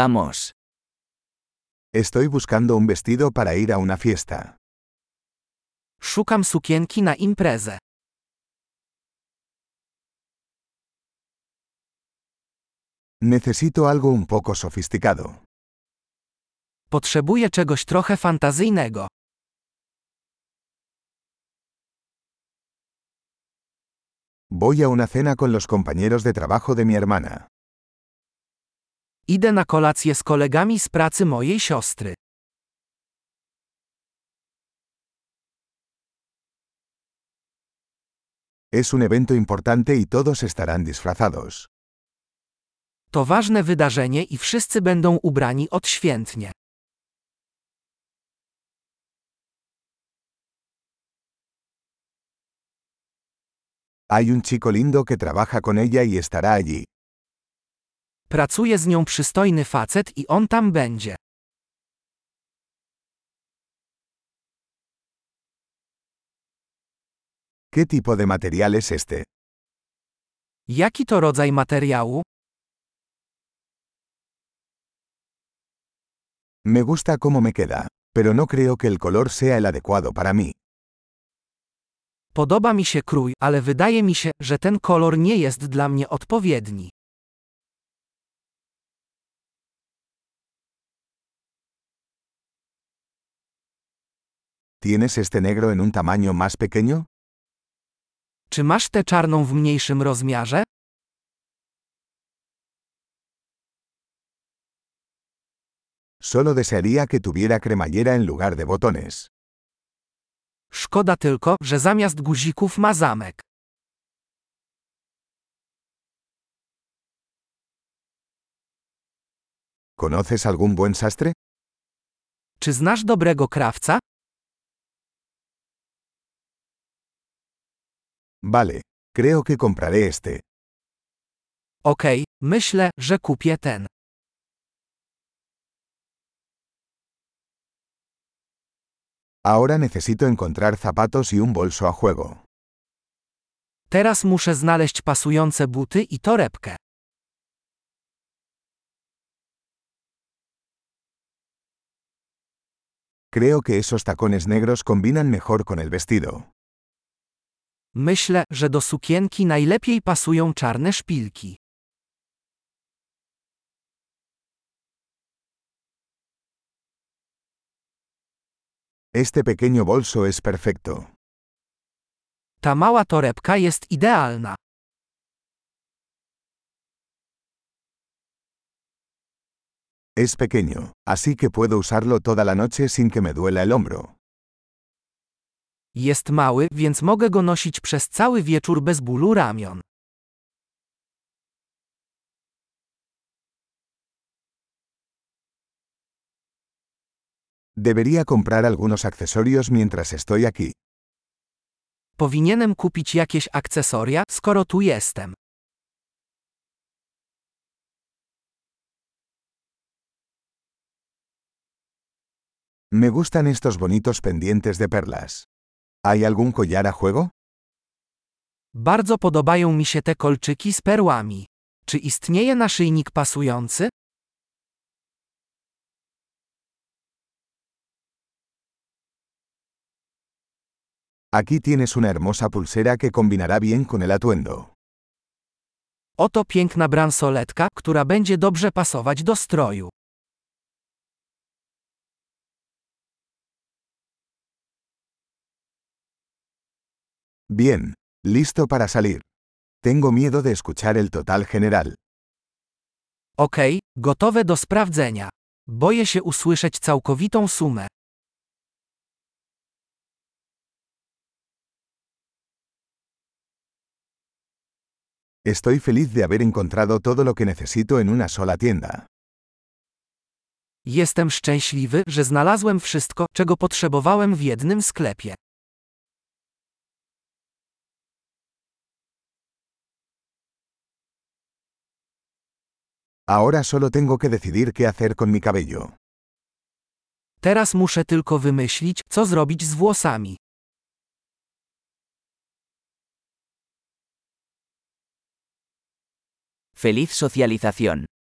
Vamos. Estoy buscando un vestido para ir a una fiesta. Szukam sukienki na imprezę. Necesito algo un poco sofisticado. Potrzebuję czegoś trochę fantazyjnego. Voy a una cena con los compañeros de trabajo de mi hermana. Idę na kolację z kolegami z pracy mojej siostry. Es un evento importante y todos estarán disfrazados. To ważne wydarzenie i wszyscy będą ubrani odświętnie. Hay un chico lindo que trabaja con ella y estará allí. Pracuje z nią przystojny facet i on tam będzie. ¿Qué tipo de material es este? Jaki to rodzaj materiału? Me gusta cómo me queda, pero no creo que el color sea el adecuado para mí. Podoba mi się krój, ale wydaje mi się, że ten kolor nie jest dla mnie odpowiedni. ¿Tienes este negro en un tamaño más pequeño? Czy masz tę czarną w mniejszym rozmiarze? Solo desearía que tuviera cremallera en lugar de botones. Szkoda tylko, że zamiast guzików ma zamek. ¿Conoces algún buen sastre? Czy znasz dobrego krawca? Vale, creo que compraré este. Okej, myślę, że kupię ten. Ahora necesito encontrar zapatos y un bolso a juego. Teraz muszę znaleźć pasujące buty i torebkę. Creo que esos tacones negros combinan mejor con el vestido. Myślę, że do sukienki najlepiej pasują czarne szpilki. Este pequeño bolso es perfecto. Ta mała torebka jest idealna. Es pequeño, así que puedo usarlo toda la noche sin que me duela el hombro. Jest mały, więc mogę go nosić przez cały wieczór bez bólu ramion. Debería comprar algunos accesorios mientras estoy aquí. Powinienem kupić jakieś akcesoria, skoro tu jestem. Me gustan estos bonitos pendientes de perlas. ¿Hay algún collar a juego? Bardzo podobają mi się te kolczyki z perłami. Czy istnieje naszyjnik pasujący? Aquí tienes una hermosa pulsera que combinará bien con el atuendo. Oto piękna bransoletka, która będzie dobrze pasować do stroju. Bien, listo para salir. Tengo miedo de escuchar el total general. Okej, gotowe do sprawdzenia. Boję się usłyszeć całkowitą sumę. Estoy feliz de haber encontrado todo lo que necesito en una sola tienda. Jestem szczęśliwy, że znalazłem wszystko, czego potrzebowałem w jednym sklepie. Ahora solo tengo que decidir qué hacer con mi cabello. Teraz muszę tylko wymyślić, co zrobić z włosami. Feliz socialización.